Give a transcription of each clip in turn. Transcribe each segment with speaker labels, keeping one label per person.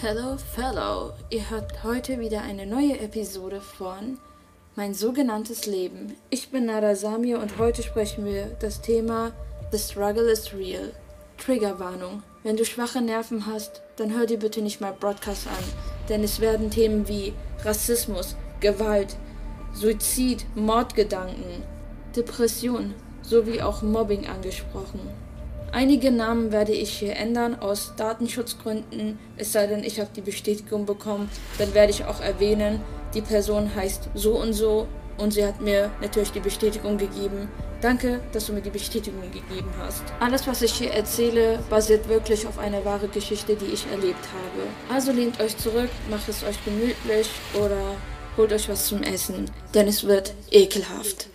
Speaker 1: Hello Fellow, ihr hört heute wieder eine neue Episode von Mein sogenanntes Leben. Ich bin Nada Samir und heute sprechen wir das Thema The Struggle is Real. Triggerwarnung. Wenn du schwache Nerven hast, dann hör dir bitte nicht mal Broadcast an, denn es werden Themen wie Rassismus, Gewalt, Suizid, Mordgedanken, Depression sowie auch Mobbing angesprochen. Einige Namen werde ich hier ändern aus Datenschutzgründen, es sei denn, ich habe die Bestätigung bekommen, dann werde ich auch erwähnen, die Person heißt so und so und sie hat mir natürlich die Bestätigung gegeben. Danke, dass du mir die Bestätigung gegeben hast. Alles, was ich hier erzähle, basiert wirklich auf einer wahren Geschichte, die ich erlebt habe. Also lehnt euch zurück, macht es euch gemütlich oder holt euch was zum Essen, denn es wird ekelhaft.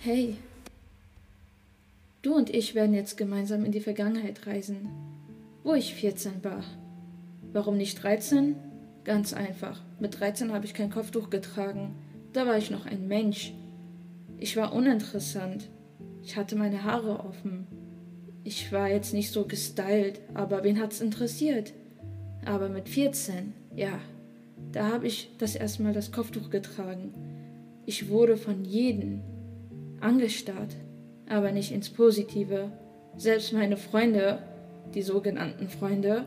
Speaker 1: Hey, du und ich werden jetzt gemeinsam in die Vergangenheit reisen, wo ich 14 war. Warum nicht 13? Ganz einfach. Mit 13 habe ich kein Kopftuch getragen. Da war ich noch ein Mensch. Ich war uninteressant. Ich hatte meine Haare offen. Ich war jetzt nicht so gestylt, aber wen hat's interessiert? Aber mit 14, ja, da habe ich das erste Mal das Kopftuch getragen. Ich wurde von jedem angestarrt, aber nicht ins Positive. Selbst meine Freunde, die sogenannten Freunde,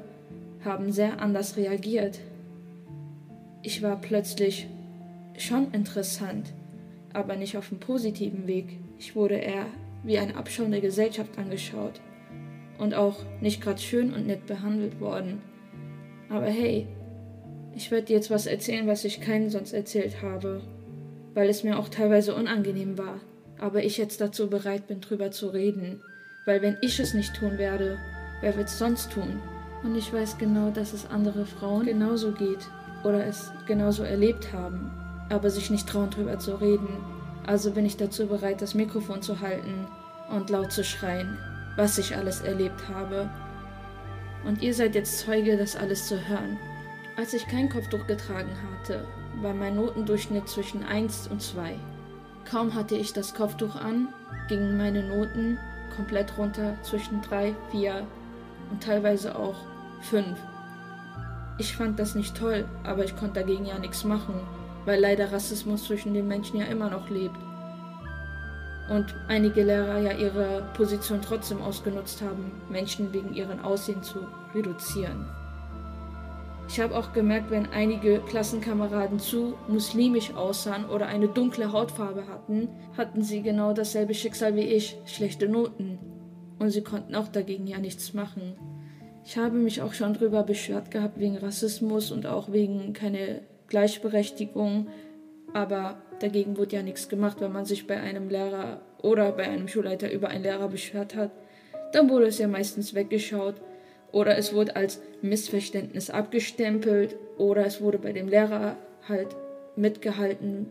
Speaker 1: haben sehr anders reagiert. Ich war plötzlich schon interessant, aber nicht auf dem positiven Weg. Ich wurde eher wie eine abschauende Gesellschaft angeschaut und auch nicht gerade schön und nett behandelt worden. Aber hey, ich werde dir jetzt was erzählen, was ich keinen sonst erzählt habe, weil es mir auch teilweise unangenehm war, aber ich jetzt dazu bereit bin, drüber zu reden, weil wenn ich es nicht tun werde, wer wird es sonst tun? Und ich weiß genau, dass es andere Frauen genauso geht oder es genauso erlebt haben, aber sich nicht trauen, drüber zu reden. Also bin ich dazu bereit, das Mikrofon zu halten und laut zu schreien, was ich alles erlebt habe. Und ihr seid jetzt Zeuge, das alles zu hören. Als ich kein Kopftuch getragen hatte, war mein Notendurchschnitt zwischen 1 und 2. Kaum hatte ich das Kopftuch an, gingen meine Noten komplett runter zwischen 3, 4 und teilweise auch 5. Ich fand das nicht toll, aber ich konnte dagegen ja nichts machen, weil leider Rassismus zwischen den Menschen ja immer noch lebt. Und einige Lehrer ja ihre Position trotzdem ausgenutzt haben, Menschen wegen ihren Aussehen zu reduzieren. Ich habe auch gemerkt, wenn einige Klassenkameraden zu muslimisch aussahen oder eine dunkle Hautfarbe hatten, hatten sie genau dasselbe Schicksal wie ich, schlechte Noten. Und sie konnten auch dagegen ja nichts machen. Ich habe mich auch schon drüber beschwert gehabt wegen Rassismus und auch wegen keine Gleichberechtigung, aber dagegen wurde ja nichts gemacht, wenn man sich bei einem Lehrer oder bei einem Schulleiter über einen Lehrer beschwert hat. Dann wurde es ja meistens weggeschaut oder es wurde als Missverständnis abgestempelt oder es wurde bei dem Lehrer halt mitgehalten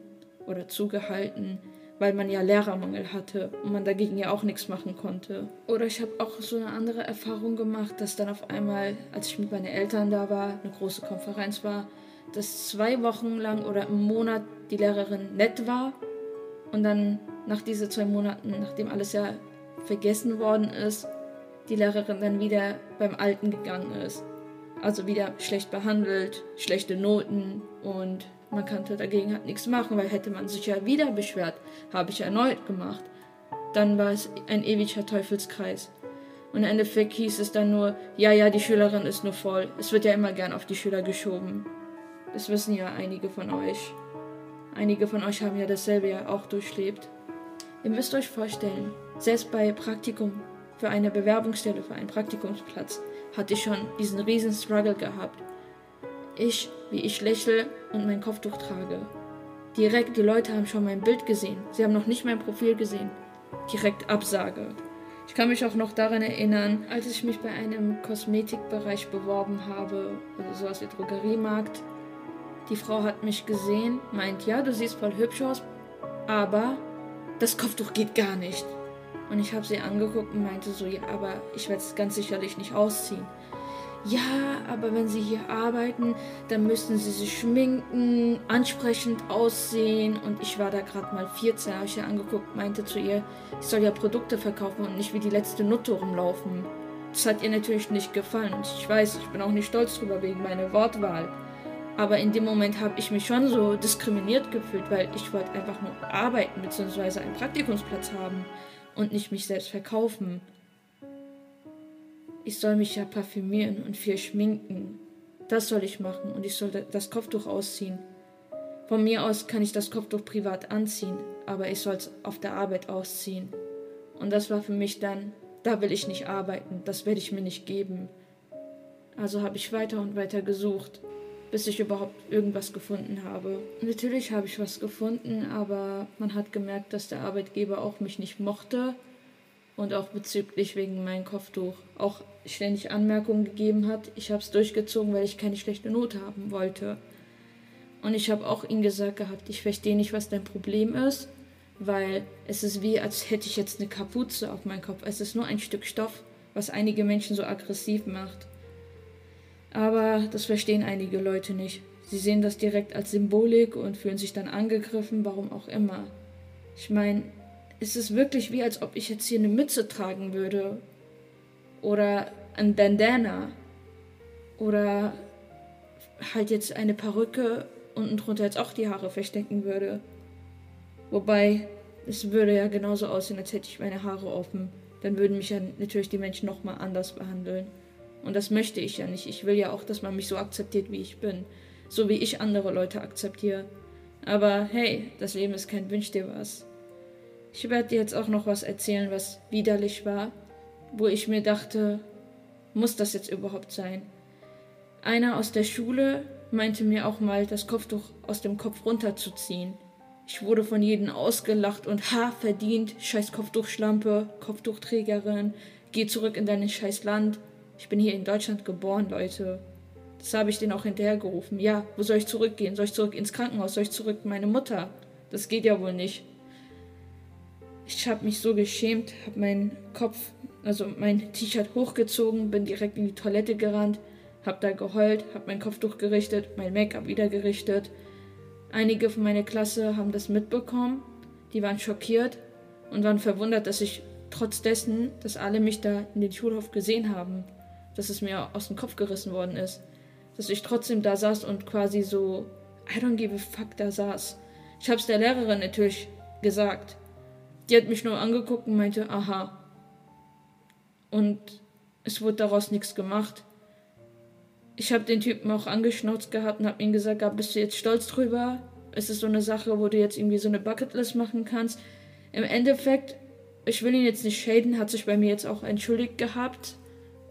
Speaker 1: oder zugehalten, weil man ja Lehrermangel hatte und man dagegen ja auch nichts machen konnte. Oder ich habe auch so eine andere Erfahrung gemacht, dass dann auf einmal, als ich mit meinen Eltern da war, eine große Konferenz war, dass zwei Wochen lang oder im Monat die Lehrerin nett war und dann nach diesen zwei Monaten, nachdem alles ja vergessen worden ist, die Lehrerin dann wieder beim Alten gegangen ist. Also wieder schlecht behandelt, schlechte Noten und man konnte dagegen halt nichts machen, weil hätte man sich ja wieder beschwert, habe ich erneut gemacht. Dann war es ein ewiger Teufelskreis. Und im Endeffekt hieß es dann nur, ja, ja, die Schülerin ist nur voll. Es wird ja immer gern auf die Schüler geschoben. Das wissen ja einige von euch. Einige von euch haben ja dasselbe ja auch durchlebt. Ihr müsst euch vorstellen, selbst bei Praktikum für eine Bewerbungsstelle, für einen Praktikumsplatz, hatte ich schon diesen riesen Struggle gehabt. Ich, wie ich lächle und mein Kopftuch trage. Direkt, die Leute haben schon mein Bild gesehen. Sie haben noch nicht mein Profil gesehen. Direkt Absage. Ich kann mich auch noch daran erinnern, als ich mich bei einem Kosmetikbereich beworben habe, also sowas wie Drogeriemarkt. Die Frau hat mich gesehen, meint, ja, du siehst voll hübsch aus, aber das Kopftuch geht gar nicht. Und ich habe sie angeguckt und meinte so, ja, aber ich werde es ganz sicherlich nicht ausziehen. Ja, aber wenn Sie hier arbeiten, dann müssen Sie sich schminken, ansprechend aussehen. Und ich war da gerade mal 14, habe ich ihr angeguckt, meinte zu ihr, ich soll ja Produkte verkaufen und nicht wie die letzte Nutte rumlaufen. Das hat ihr natürlich nicht gefallen und ich weiß, ich bin auch nicht stolz drüber wegen meiner Wortwahl. Aber in dem Moment habe ich mich schon so diskriminiert gefühlt, weil ich wollte einfach nur arbeiten bzw. einen Praktikumsplatz haben und nicht mich selbst verkaufen. Ich soll mich ja parfümieren und viel schminken. Das soll ich machen und ich soll das Kopftuch ausziehen. Von mir aus kann ich das Kopftuch privat anziehen, aber ich soll es auf der Arbeit ausziehen. Und das war für mich dann, da will ich nicht arbeiten, das werde ich mir nicht geben. Also habe ich weiter und weiter gesucht, bis ich überhaupt irgendwas gefunden habe. Natürlich habe ich was gefunden, aber man hat gemerkt, dass der Arbeitgeber auch mich nicht mochte und auch bezüglich wegen meinem Kopftuch auch ständig Anmerkungen gegeben hat. Ich habe es durchgezogen, weil ich keine schlechte Note haben wollte. Und ich habe auch ihm gesagt gehabt, ich verstehe nicht, was dein Problem ist, weil es ist wie, als hätte ich jetzt eine Kapuze auf meinem Kopf. Es ist nur ein Stück Stoff, was einige Menschen so aggressiv macht. Aber das verstehen einige Leute nicht. Sie sehen das direkt als Symbolik und fühlen sich dann angegriffen, warum auch immer. Ich meine, es ist wirklich wie, als ob ich jetzt hier eine Mütze tragen würde. Oder ein Bandana. Oder halt jetzt eine Perücke unten drunter jetzt auch die Haare verstecken würde. Wobei, es würde ja genauso aussehen, als hätte ich meine Haare offen. Dann würden mich ja natürlich die Menschen nochmal anders behandeln. Und das möchte ich ja nicht. Ich will ja auch, dass man mich so akzeptiert, wie ich bin. So wie ich andere Leute akzeptiere. Aber hey, das Leben ist kein Wünsch dir was. Ich werde dir jetzt auch noch was erzählen, was widerlich war, wo ich mir dachte, muss das jetzt überhaupt sein? Einer aus der Schule meinte mir auch mal, das Kopftuch aus dem Kopf runterzuziehen. Ich wurde von jedem ausgelacht und ha, verdient, scheiß Kopftuchschlampe, Kopftuchträgerin, geh zurück in dein scheiß Land. Ich bin hier in Deutschland geboren, Leute. Das habe ich denen auch hinterhergerufen. Ja, wo soll ich zurückgehen? Soll ich zurück ins Krankenhaus? Soll ich zurück meine Mutter? Das geht ja wohl nicht. Ich habe mich so geschämt, habe meinen Kopf, also mein T-Shirt hochgezogen, bin direkt in die Toilette gerannt, hab da geheult, hab mein Kopftuch gerichtet, mein Make-up wieder gerichtet. Einige von meiner Klasse haben das mitbekommen, die waren schockiert und waren verwundert, dass ich trotz dessen, dass alle mich da in den Schulhof gesehen haben, dass es mir aus dem Kopf gerissen worden ist, dass ich trotzdem da saß und quasi so I don't give a fuck da saß. Ich hab's der Lehrerin natürlich gesagt. Die hat mich nur angeguckt und meinte, aha. Und es wurde daraus nichts gemacht ich habe den Typen auch angeschnauzt gehabt und habe ihm gesagt, ah, bist du jetzt stolz drüber? Ist es so eine Sache, wo du jetzt irgendwie so eine Bucketlist machen kannst? Im Endeffekt, ich will ihn jetzt nicht schäden, hat sich bei mir jetzt auch entschuldigt gehabt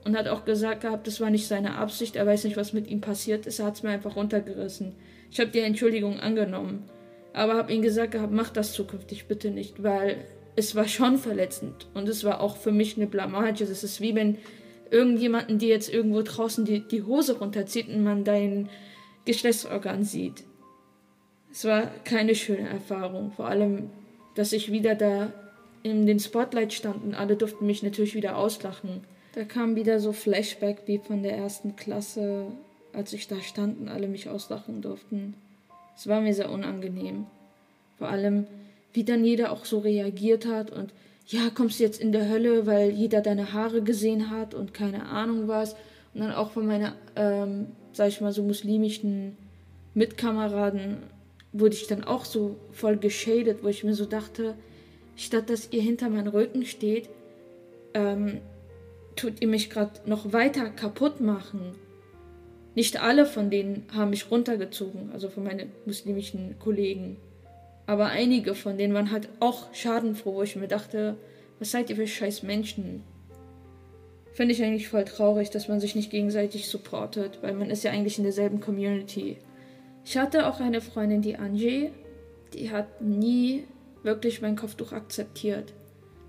Speaker 1: und hat auch gesagt gehabt, das war nicht seine Absicht, er weiß nicht, was mit ihm passiert ist, er hat es mir einfach runtergerissen. Ich habe die Entschuldigung angenommen, aber habe ihm gesagt gehabt, mach das zukünftig bitte nicht, weil es war schon verletzend und es war auch für mich eine Blamage. Es ist wie wenn irgendjemanden, die jetzt irgendwo draußen die, die Hose runterzieht und man dein Geschlechtsorgan sieht. Es war keine schöne Erfahrung. Vor allem, dass ich wieder da in den Spotlight stand und alle durften mich natürlich wieder auslachen. Da kam wieder so Flashback wie von der ersten Klasse, als ich da stand und alle mich auslachen durften. Es war mir sehr unangenehm. Vor allem, wie dann jeder auch so reagiert hat und ja, kommst du jetzt in der Hölle, weil jeder deine Haare gesehen hat und keine Ahnung was. Und dann auch von meiner, ähm, sag ich mal, so muslimischen Mitkameraden wurde ich dann auch so voll geschadet, wo ich mir so dachte, statt dass ihr hinter meinem Rücken steht, ähm, tut ihr mich gerade noch weiter kaputt machen. Nicht alle von denen haben mich runtergezogen, also von meinen muslimischen Kollegen. Aber einige von denen waren halt auch schadenfroh, wo ich mir dachte, was seid ihr für scheiß Menschen? Finde ich eigentlich voll traurig, dass man sich nicht gegenseitig supportet, weil man ist ja eigentlich in derselben Community. Ich hatte auch eine Freundin, die Angie, die hat nie wirklich mein Kopftuch akzeptiert.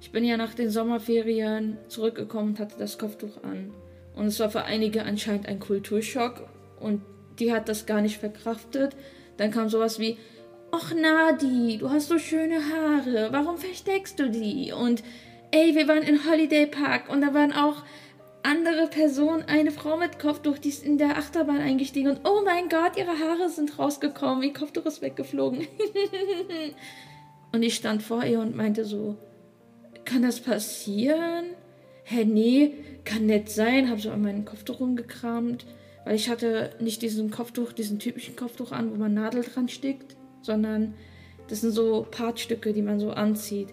Speaker 1: Ich bin ja nach den Sommerferien zurückgekommen und hatte das Kopftuch an. Und es war für einige anscheinend ein Kulturschock und die hat das gar nicht verkraftet. Dann kam sowas wie, Och Nadi, du hast so schöne Haare, warum versteckst du die? Und ey, wir waren in Holiday Park und da waren auch andere Personen, eine Frau mit Kopftuch, die ist in der Achterbahn eingestiegen und oh mein Gott, ihre Haare sind rausgekommen, ihr Kopftuch ist weggeflogen. und ich stand vor ihr und meinte so, kann das passieren? Hä, nee, kann nett sein, habe so an meinem Kopftuch rumgekramt, weil ich hatte nicht diesen Kopftuch, diesen typischen Kopftuch an, wo man Nadel dran steckt, sondern das sind so Partstücke, die man so anzieht.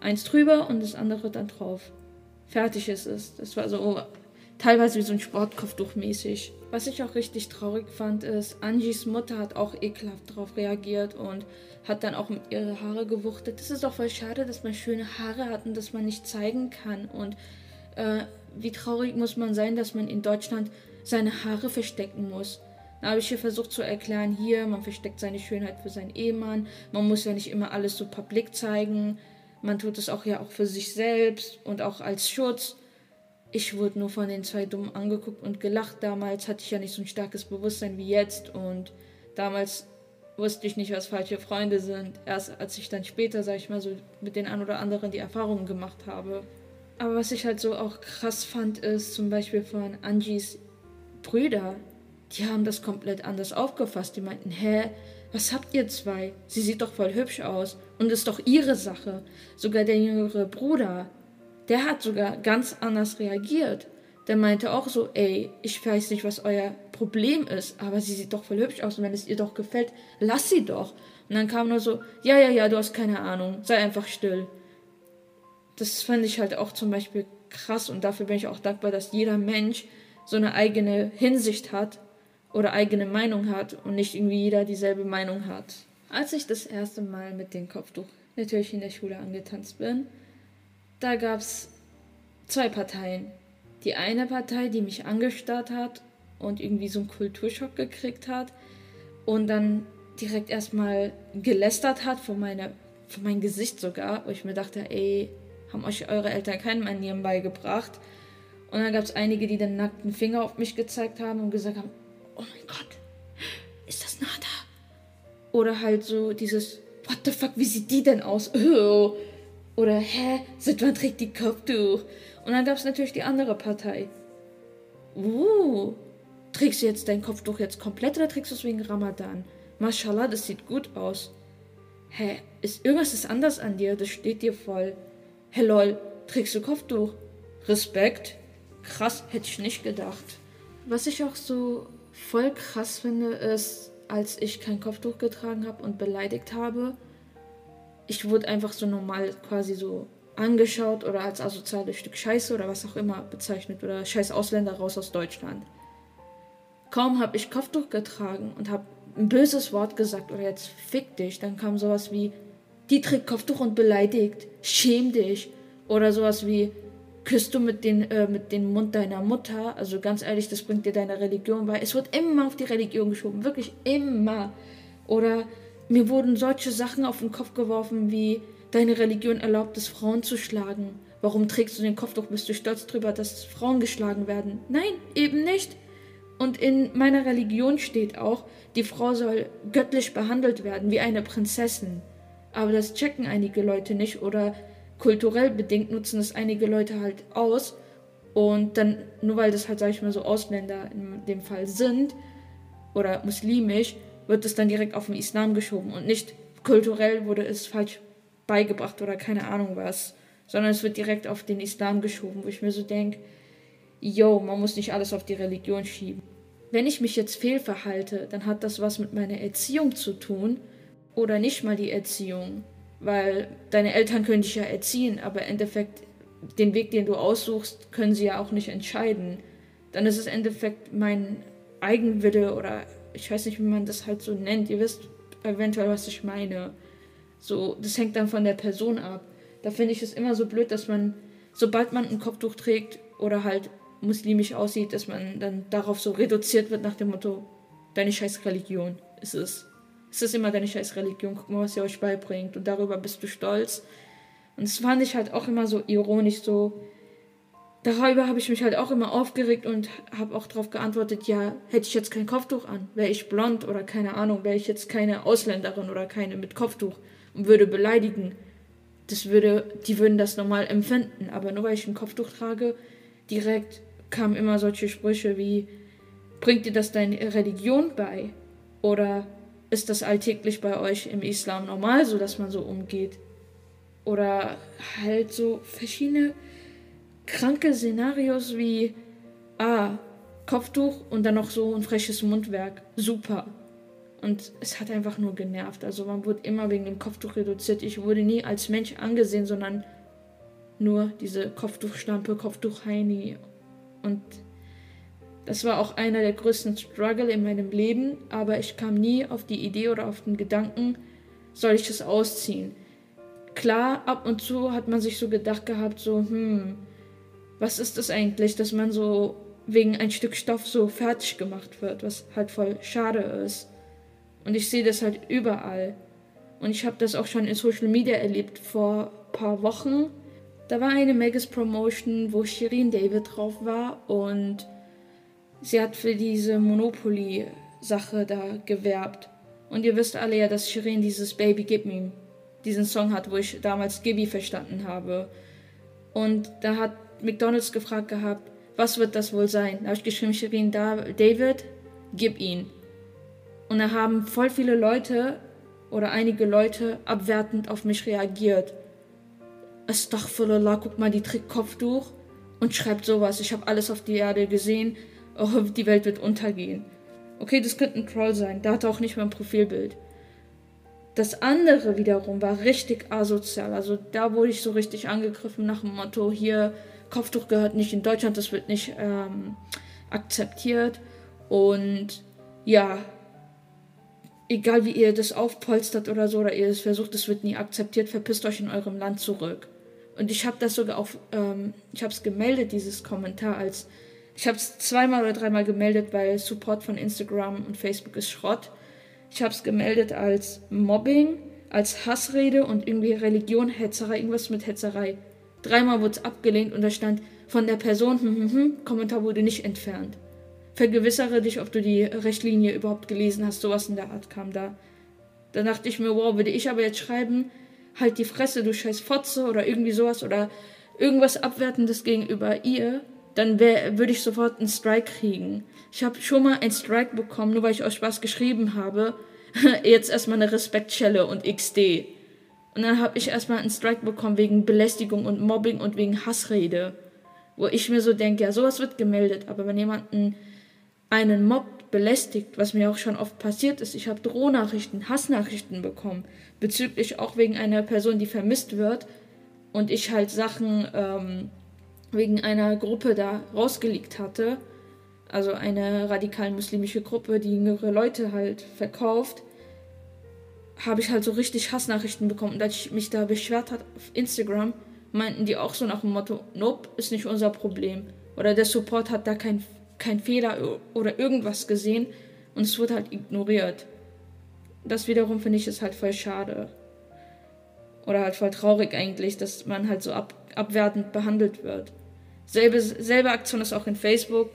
Speaker 1: Eins drüber und das andere dann drauf. Fertig ist es. Das war so teilweise wie so ein Sportkopftuch mäßig. Was ich auch richtig traurig fand, ist, Angies Mutter hat auch ekelhaft darauf reagiert und hat dann auch ihre Haare gewuchtet. Das ist doch voll schade, dass man schöne Haare hat und dass man nicht zeigen kann. Und äh, wie traurig muss man sein, dass man in Deutschland seine Haare verstecken muss. Da habe ich hier versucht zu erklären, hier, man versteckt seine Schönheit für seinen Ehemann. Man muss ja nicht immer alles so publik zeigen. Man tut es auch ja auch für sich selbst und auch als Schutz. Ich wurde nur von den zwei Dummen angeguckt und gelacht. Damals hatte ich ja nicht so ein starkes Bewusstsein wie jetzt und damals wusste ich nicht, was falsche Freunde sind. Erst als ich dann später, sag ich mal, so mit den ein oder anderen die Erfahrungen gemacht habe. Aber was ich halt so auch krass fand, ist zum Beispiel von Angies Brüder. Die haben das komplett anders aufgefasst. Die meinten, hä, was habt ihr zwei? Sie sieht doch voll hübsch aus und ist doch ihre Sache. Sogar der jüngere Bruder, der hat sogar ganz anders reagiert. Der meinte auch so, ey, ich weiß nicht, was euer Problem ist, aber sie sieht doch voll hübsch aus und wenn es ihr doch gefällt, lass sie doch. Und dann kam nur so, ja, ja, ja, du hast keine Ahnung, sei einfach still. Das fand ich halt auch zum Beispiel krass und dafür bin ich auch dankbar, dass jeder Mensch so eine eigene Hinsicht hat oder eigene Meinung hat und nicht irgendwie jeder dieselbe Meinung hat. Als ich das erste Mal mit dem Kopftuch natürlich in der Schule angetanzt bin, da gab es zwei Parteien. Die eine Partei, die mich angestarrt hat und irgendwie so einen Kulturschock gekriegt hat und dann direkt erstmal gelästert hat von, meiner, von meinem Gesicht sogar, wo ich mir dachte, ey, haben euch eure Eltern keine Manieren beigebracht? Und dann gab es einige, die den nackten Finger auf mich gezeigt haben und gesagt haben, oh mein Gott, ist das Nada? Oder halt so dieses, what the fuck, wie sieht die denn aus? Oh. Oder, hä, seit wann trägt die Kopftuch? Und dann gab es natürlich die andere Partei. Uh, trägst du jetzt dein Kopftuch jetzt komplett oder trägst du es wegen Ramadan? Mashallah, das sieht gut aus. Hä, ist irgendwas ist anders an dir, das steht dir voll. Hä, lol, trägst du Kopftuch? Respekt? Krass, hätte ich nicht gedacht. Was ich auch so voll krass finde, ist, als ich kein Kopftuch getragen habe und beleidigt habe, ich wurde einfach so normal quasi so angeschaut oder als asoziales Stück Scheiße oder was auch immer bezeichnet oder scheiß Ausländer raus aus Deutschland. Kaum habe ich Kopftuch getragen und habe ein böses Wort gesagt oder jetzt fick dich, dann kam sowas wie die trägt Kopftuch und beleidigt, schäm dich oder sowas wie küsst du mit, den, äh, mit dem Mund deiner Mutter. Also ganz ehrlich, das bringt dir deine Religion bei. Es wird immer auf die Religion geschoben, wirklich immer. Oder mir wurden solche Sachen auf den Kopf geworfen wie, deine Religion erlaubt es, Frauen zu schlagen. Warum trägst du den Kopf doch? Bist du stolz darüber, dass Frauen geschlagen werden? Nein, eben nicht. Und in meiner Religion steht auch, die Frau soll göttlich behandelt werden, wie eine Prinzessin. Aber das checken einige Leute nicht oder kulturell bedingt nutzen es einige Leute halt aus. Und dann, nur weil das halt, sag ich mal, so Ausländer in dem Fall sind oder muslimisch, wird es dann direkt auf den Islam geschoben und nicht kulturell wurde es falsch beigebracht oder keine Ahnung was, sondern es wird direkt auf den Islam geschoben, wo ich mir so denke, yo, man muss nicht alles auf die Religion schieben. Wenn ich mich jetzt fehlverhalte, dann hat das was mit meiner Erziehung zu tun oder nicht mal die Erziehung, weil deine Eltern können dich ja erziehen, aber im Endeffekt den Weg, den du aussuchst, können sie ja auch nicht entscheiden. Dann ist es im Endeffekt mein Eigenwille oder ich weiß nicht, wie man das halt so nennt. Ihr wisst eventuell, was ich meine. So, das hängt dann von der Person ab. Da finde ich es immer so blöd, dass man, sobald man ein Kopftuch trägt oder halt muslimisch aussieht, dass man dann darauf so reduziert wird nach dem Motto, deine scheiß Religion ist es. Es ist immer deine scheiß Religion, guck mal, was sie euch beibringt und darüber bist du stolz. Und das fand ich halt auch immer so ironisch, so, darüber habe ich mich halt auch immer aufgeregt und habe auch darauf geantwortet, ja, hätte ich jetzt kein Kopftuch an, wäre ich blond oder keine Ahnung, wäre ich jetzt keine Ausländerin oder keine mit Kopftuch und würde beleidigen. Das würde, die würden das normal empfinden, aber nur weil ich ein Kopftuch trage, direkt kamen immer solche Sprüche wie, bringt dir das deine Religion bei? Oder ist das alltäglich bei euch im Islam normal, so dass man so umgeht? Oder halt so verschiedene kranke Szenarios wie, ah, Kopftuch und dann noch so ein freches Mundwerk. Super. Und es hat einfach nur genervt. Also man wurde immer wegen dem Kopftuch reduziert. Ich wurde nie als Mensch angesehen, sondern nur diese Kopftuchstampe, Kopftuch-Heini. Und das war auch einer der größten Struggle in meinem Leben. Aber ich kam nie auf die Idee oder auf den Gedanken, soll ich es ausziehen. Klar, ab und zu hat man sich so gedacht gehabt, so, hm, was ist das eigentlich, dass man so wegen ein Stück Stoff so fertig gemacht wird, was halt voll schade ist. Und ich sehe das halt überall. Und ich habe das auch schon in Social Media erlebt vor ein paar Wochen. Da war eine Megas Promotion, wo Shirin David drauf war und sie hat für diese Monopoly-Sache da gewerbt. Und ihr wisst alle ja, dass Shirin dieses Baby Give Me diesen Song hat, wo ich damals Gibby verstanden habe. Und da hat McDonalds gefragt gehabt, was wird das wohl sein? Da habe ich geschrieben, Shirin David, gib ihn. Und da haben voll viele Leute oder einige Leute abwertend auf mich reagiert. Astaghfirullah, guck mal, die trägt Kopftuch und schreibt sowas. Ich habe alles auf die Erde gesehen. Oh, die Welt wird untergehen. Okay, das könnte ein Troll sein. Da hat er auch nicht mehr ein Profilbild. Das andere wiederum war richtig asozial. Also da wurde ich so richtig angegriffen nach dem Motto, hier Kopftuch gehört nicht in Deutschland, das wird nicht ähm, akzeptiert. Und ja, egal wie ihr das aufpolstert oder so, oder ihr es versucht, es wird nie akzeptiert, verpisst euch in eurem Land zurück. Und ich habe das sogar auf, ähm, ich habe es gemeldet, dieses Kommentar, als, ich habe es zweimal oder dreimal gemeldet, weil Support von Instagram und Facebook ist Schrott. Ich habe es gemeldet als Mobbing, als Hassrede und irgendwie Religion, Hetzerei, irgendwas mit Hetzerei. Dreimal wurde es abgelehnt und da stand von der Person, hm, hm, hm, Kommentar wurde nicht entfernt vergewissere dich, ob du die Richtlinie überhaupt gelesen hast. Sowas in der Art kam da. Da dachte ich mir, wow, würde ich aber jetzt schreiben, halt die Fresse, du scheiß Fotze oder irgendwie sowas oder irgendwas Abwertendes gegenüber ihr, dann würde ich sofort einen Strike kriegen. Ich habe schon mal einen Strike bekommen, nur weil ich aus Spaß geschrieben habe. jetzt erstmal eine Respektschelle und XD. Und dann habe ich erstmal einen Strike bekommen wegen Belästigung und Mobbing und wegen Hassrede. Wo ich mir so denke, ja, sowas wird gemeldet, aber wenn jemanden einen Mob belästigt, was mir auch schon oft passiert ist. Ich habe Drohnachrichten, Hassnachrichten bekommen, bezüglich auch wegen einer Person, die vermisst wird. Und ich halt Sachen ähm, wegen einer Gruppe da rausgelegt hatte. Also eine radikal muslimische Gruppe, die jüngere Leute halt verkauft. Habe ich halt so richtig Hassnachrichten bekommen. Und als ich mich da beschwert hat auf Instagram, meinten die auch so nach dem Motto, nope, ist nicht unser Problem. Oder der Support hat da kein kein Fehler oder irgendwas gesehen und es wurde halt ignoriert. Das wiederum finde ich ist halt voll schade. Oder halt voll traurig eigentlich, dass man halt so ab, abwertend behandelt wird. Selbe, selbe Aktion ist auch in Facebook.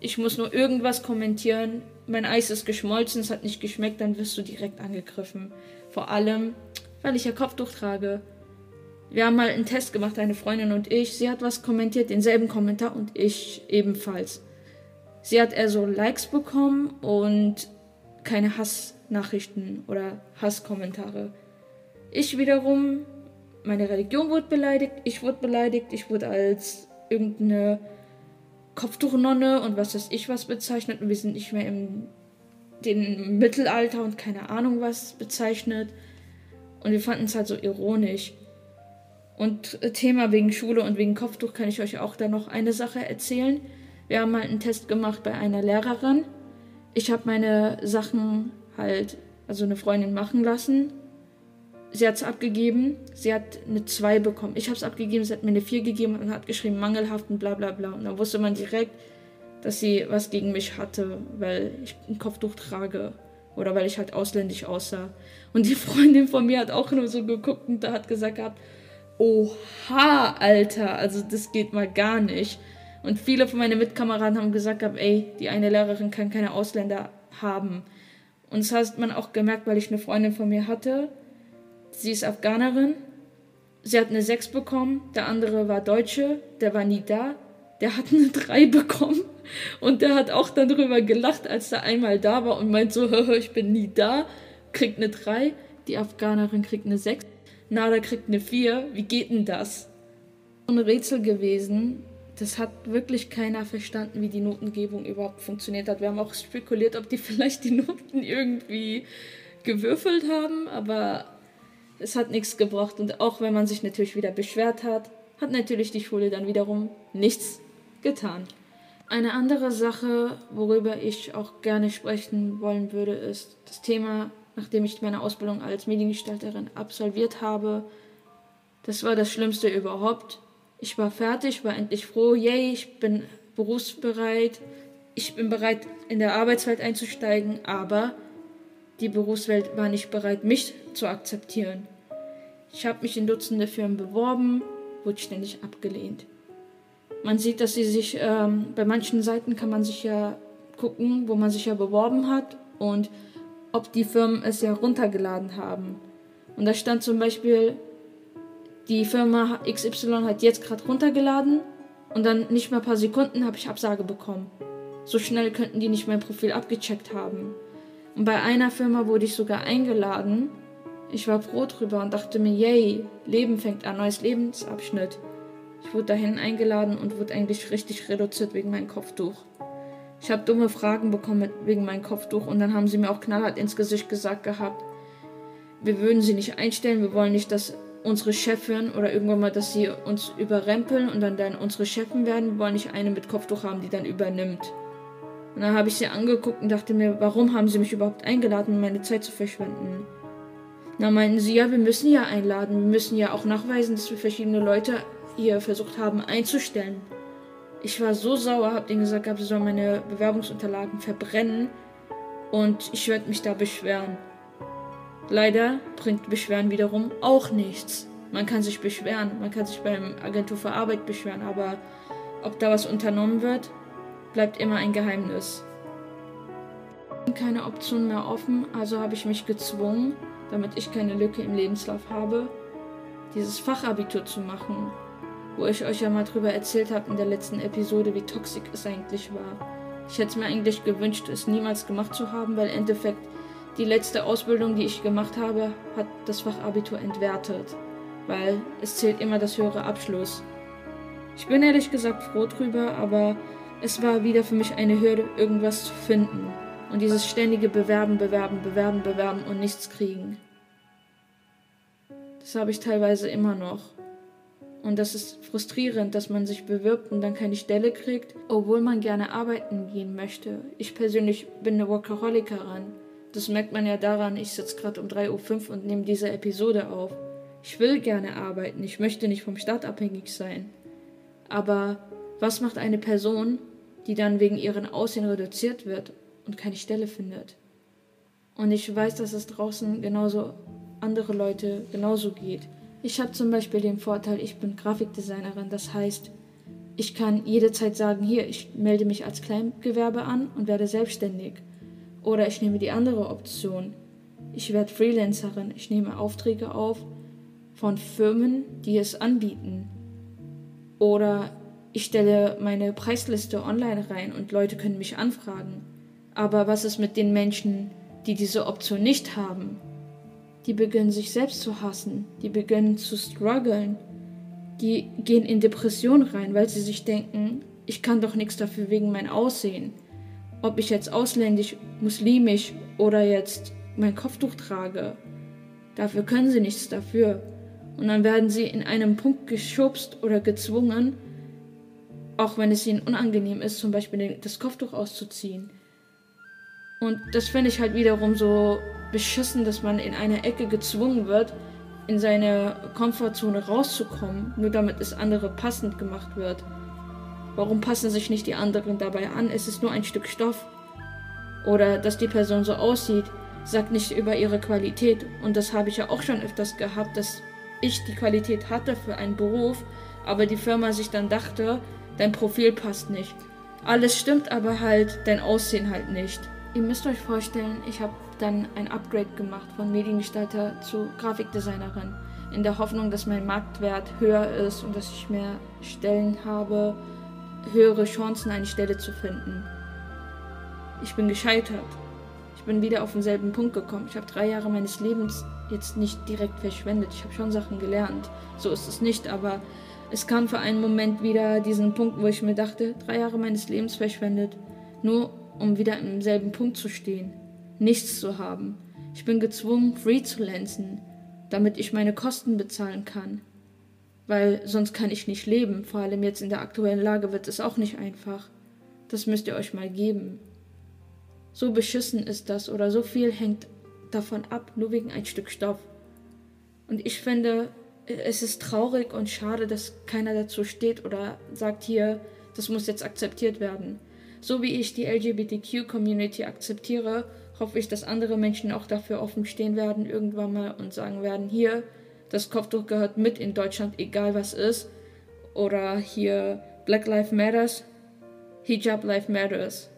Speaker 1: Ich muss nur irgendwas kommentieren. Mein Eis ist geschmolzen, es hat nicht geschmeckt, dann wirst du direkt angegriffen. Vor allem, weil ich ja Kopftuch trage. Wir haben mal einen Test gemacht, eine Freundin und ich. Sie hat was kommentiert, denselben Kommentar und ich ebenfalls. Sie hat eher so Likes bekommen und keine Hassnachrichten oder Hasskommentare. Ich wiederum, meine Religion wurde beleidigt, ich wurde beleidigt, ich wurde als irgendeine Kopftuchnonne und was weiß ich was bezeichnet und wir sind nicht mehr im den Mittelalter und keine Ahnung was bezeichnet. Und wir fanden es halt so ironisch. Und Thema wegen Schule und wegen Kopftuch kann ich euch auch da noch eine Sache erzählen. Wir haben halt einen Test gemacht bei einer Lehrerin. Ich habe meine Sachen halt, also eine Freundin machen lassen. Sie hat es abgegeben. Sie hat eine 2 bekommen. Ich habe es abgegeben, sie hat mir eine 4 gegeben und hat geschrieben, mangelhaft und bla bla bla. Und dann wusste man direkt, dass sie was gegen mich hatte, weil ich ein Kopftuch trage. Oder weil ich halt ausländisch aussah. Und die Freundin von mir hat auch nur so geguckt und da hat gesagt gehabt, oha, Alter, also das geht mal gar nicht. Und viele von meinen Mitkameraden haben gesagt, ey, die eine Lehrerin kann keine Ausländer haben. Und das hat man auch gemerkt, weil ich eine Freundin von mir hatte. Sie ist Afghanerin. Sie hat eine 6 bekommen. Der andere war Deutsche. Der war nie da. Der hat eine 3 bekommen. Und der hat auch dann drüber gelacht, als er einmal da war und meint so, ich bin nie da. Kriegt eine 3. Die Afghanerin kriegt eine 6. Nada kriegt eine 4. Wie geht denn das? So ein Rätsel gewesen, das hat wirklich keiner verstanden, wie die Notengebung überhaupt funktioniert hat. Wir haben auch spekuliert, ob die vielleicht die Noten irgendwie gewürfelt haben, aber es hat nichts gebracht. Und auch wenn man sich natürlich wieder beschwert hat, hat natürlich die Schule dann wiederum nichts getan. Eine andere Sache, worüber ich auch gerne sprechen wollen würde, ist das Thema, nachdem ich meine Ausbildung als Mediengestalterin absolviert habe. Das war das Schlimmste überhaupt. Ich war fertig, war endlich froh, yay, ich bin berufsbereit, ich bin bereit, in der Arbeitswelt einzusteigen, aber die Berufswelt war nicht bereit, mich zu akzeptieren. Ich habe mich in Dutzende Firmen beworben, wurde ständig abgelehnt. Man sieht, dass sie sich, ähm, bei manchen Seiten kann man sich ja gucken, wo man sich ja beworben hat und ob die Firmen es ja runtergeladen haben. Und da stand zum Beispiel die Firma XY hat jetzt gerade runtergeladen und dann nicht mal ein paar Sekunden habe ich Absage bekommen. So schnell könnten die nicht mein Profil abgecheckt haben. Und bei einer Firma wurde ich sogar eingeladen. Ich war froh drüber und dachte mir, yay, Leben fängt an, neues Lebensabschnitt. Ich wurde dahin eingeladen und wurde eigentlich richtig reduziert wegen meinem Kopftuch. Ich habe dumme Fragen bekommen wegen meinem Kopftuch und dann haben sie mir auch knallhart ins Gesicht gesagt gehabt, wir würden sie nicht einstellen, wir wollen nicht, dass unsere Chefin oder irgendwann mal, dass sie uns überrempeln und dann, dann unsere Chefin werden. Wir wollen nicht eine mit Kopftuch haben, die dann übernimmt. Und dann habe ich sie angeguckt und dachte mir, warum haben sie mich überhaupt eingeladen, um meine Zeit zu verschwenden? Na meinten sie, ja, wir müssen ja einladen. Wir müssen ja auch nachweisen, dass wir verschiedene Leute hier versucht haben einzustellen. Ich war so sauer, habe denen gesagt, sie sollen meine Bewerbungsunterlagen verbrennen und ich werde mich da beschweren. Leider bringt Beschweren wiederum auch nichts. Man kann sich beschweren, man kann sich beim Agentur für Arbeit beschweren, aber ob da was unternommen wird, bleibt immer ein Geheimnis. Keine Option mehr offen, also habe ich mich gezwungen, damit ich keine Lücke im Lebenslauf habe, dieses Fachabitur zu machen, wo ich euch ja mal drüber erzählt habe in der letzten Episode, wie toxisch es eigentlich war. Ich hätte mir eigentlich gewünscht, es niemals gemacht zu haben, weil im Endeffekt die letzte Ausbildung, die ich gemacht habe, hat das Fachabitur entwertet, weil es zählt immer das höhere Abschluss. Ich bin ehrlich gesagt froh drüber, aber es war wieder für mich eine Hürde, irgendwas zu finden. Und dieses ständige Bewerben, Bewerben, Bewerben, Bewerben und nichts kriegen. Das habe ich teilweise immer noch. Und das ist frustrierend, dass man sich bewirbt und dann keine Stelle kriegt, obwohl man gerne arbeiten gehen möchte. Ich persönlich bin eine Workaholikerin. Das merkt man ja daran, ich sitze gerade um 3.05 Uhr und nehme diese Episode auf. Ich will gerne arbeiten, ich möchte nicht vom Staat abhängig sein. Aber was macht eine Person, die dann wegen ihren Aussehen reduziert wird und keine Stelle findet? Und ich weiß, dass es draußen genauso andere Leute genauso geht. Ich habe zum Beispiel den Vorteil, ich bin Grafikdesignerin, das heißt, ich kann jederzeit sagen, hier, ich melde mich als Kleingewerbe an und werde selbstständig. Oder ich nehme die andere Option. Ich werde Freelancerin. Ich nehme Aufträge auf von Firmen, die es anbieten. Oder ich stelle meine Preisliste online rein und Leute können mich anfragen. Aber was ist mit den Menschen, die diese Option nicht haben? Die beginnen sich selbst zu hassen, die beginnen zu strugglen, die gehen in Depression rein, weil sie sich denken, ich kann doch nichts dafür wegen mein Aussehen ob ich jetzt ausländisch, muslimisch oder jetzt mein Kopftuch trage. Dafür können sie nichts dafür. Und dann werden sie in einem Punkt geschubst oder gezwungen, auch wenn es ihnen unangenehm ist, zum Beispiel das Kopftuch auszuziehen. Und das finde ich halt wiederum so beschissen, dass man in eine Ecke gezwungen wird, in seine Komfortzone rauszukommen, nur damit es andere passend gemacht wird. Warum passen sich nicht die anderen dabei an? Es ist nur ein Stück Stoff. Oder dass die Person so aussieht, sagt nicht über ihre Qualität. Und das habe ich ja auch schon öfters gehabt, dass ich die Qualität hatte für einen Beruf, aber die Firma sich dann dachte, dein Profil passt nicht. Alles stimmt, aber halt dein Aussehen halt nicht. Ihr müsst euch vorstellen, ich habe dann ein Upgrade gemacht von Mediengestalter zu Grafikdesignerin, in der Hoffnung, dass mein Marktwert höher ist und dass ich mehr Stellen habe, höhere Chancen, eine Stelle zu finden. Ich bin gescheitert. Ich bin wieder auf denselben Punkt gekommen. Ich habe drei Jahre meines Lebens jetzt nicht direkt verschwendet. Ich habe schon Sachen gelernt. So ist es nicht, aber Es kam für einen Moment wieder diesen Punkt, wo ich mir dachte, drei Jahre meines Lebens verschwendet, nur um wieder im selben Punkt zu stehen, nichts zu haben. Ich bin gezwungen, freelancen, damit ich meine Kosten bezahlen kann. Weil sonst kann ich nicht leben, vor allem jetzt in der aktuellen Lage wird es auch nicht einfach. Das müsst ihr euch mal geben. So beschissen ist das oder so viel hängt davon ab, nur wegen ein Stück Stoff. Und ich finde, es ist traurig und schade, dass keiner dazu steht oder sagt hier, das muss jetzt akzeptiert werden. So wie ich die LGBTQ-Community akzeptiere, hoffe ich, dass andere Menschen auch dafür offen stehen werden irgendwann mal und sagen werden, hier, das Kopftuch gehört mit in Deutschland, egal was ist. Oder hier Black Lives Matters, Hijab Life Matters.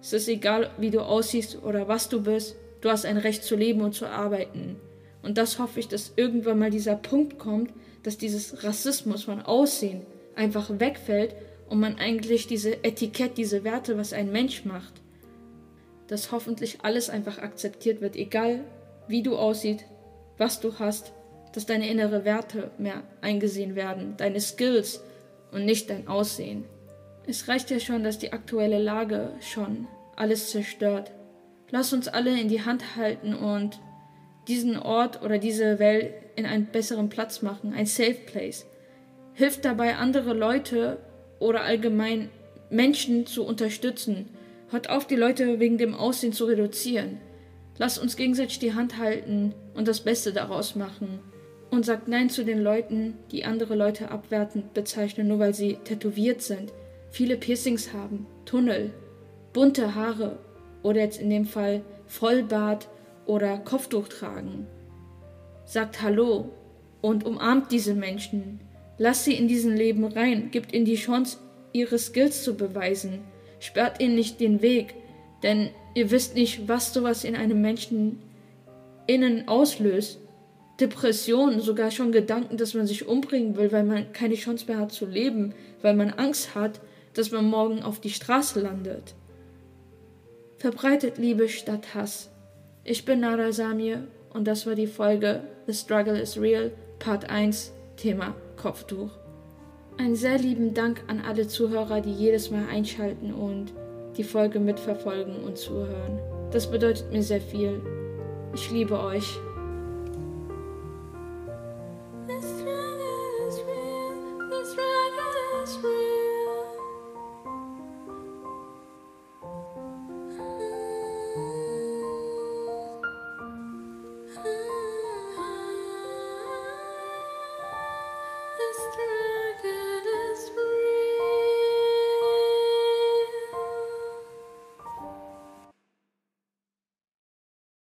Speaker 1: Es ist egal, wie du aussiehst oder was du bist, du hast ein Recht zu leben und zu arbeiten. Und das hoffe ich, dass irgendwann mal dieser Punkt kommt, dass dieses Rassismus von Aussehen einfach wegfällt und man eigentlich diese Etikett, diese Werte, was ein Mensch macht, dass hoffentlich alles einfach akzeptiert wird, egal wie du aussiehst, was du hast, dass deine innere Werte mehr eingesehen werden, deine Skills und nicht dein Aussehen. Es reicht ja schon, dass die aktuelle Lage schon alles zerstört. Lass uns alle in die Hand halten und diesen Ort oder diese Welt in einen besseren Platz machen, ein Safe Place. Hilft dabei, andere Leute oder allgemein Menschen zu unterstützen. Hört auf, die Leute wegen dem Aussehen zu reduzieren. Lasst uns gegenseitig die Hand halten und das Beste daraus machen. Und sagt Nein zu den Leuten, die andere Leute abwertend bezeichnen, nur weil sie tätowiert sind, viele Piercings haben, Tunnel, bunte Haare oder jetzt in dem Fall Vollbart oder Kopftuch tragen. Sagt Hallo und umarmt diese Menschen. Lasst sie in diesen Leben rein, gibt ihnen die Chance, ihre Skills zu beweisen. Sperrt ihnen nicht den Weg, denn ihr wisst nicht, was sowas in einem Menschen innen auslöst. Depressionen, sogar schon Gedanken, dass man sich umbringen will, weil man keine Chance mehr hat zu leben, weil man Angst hat, dass man morgen auf die Straße landet. Verbreitet Liebe statt Hass. Ich bin Nara Samir und das war die Folge The Struggle is Real, Part 1, Thema Kopftuch. Einen sehr lieben Dank an alle Zuhörer, die jedes Mal einschalten und die Folge mitverfolgen und zuhören. Das bedeutet mir sehr viel. Ich liebe euch.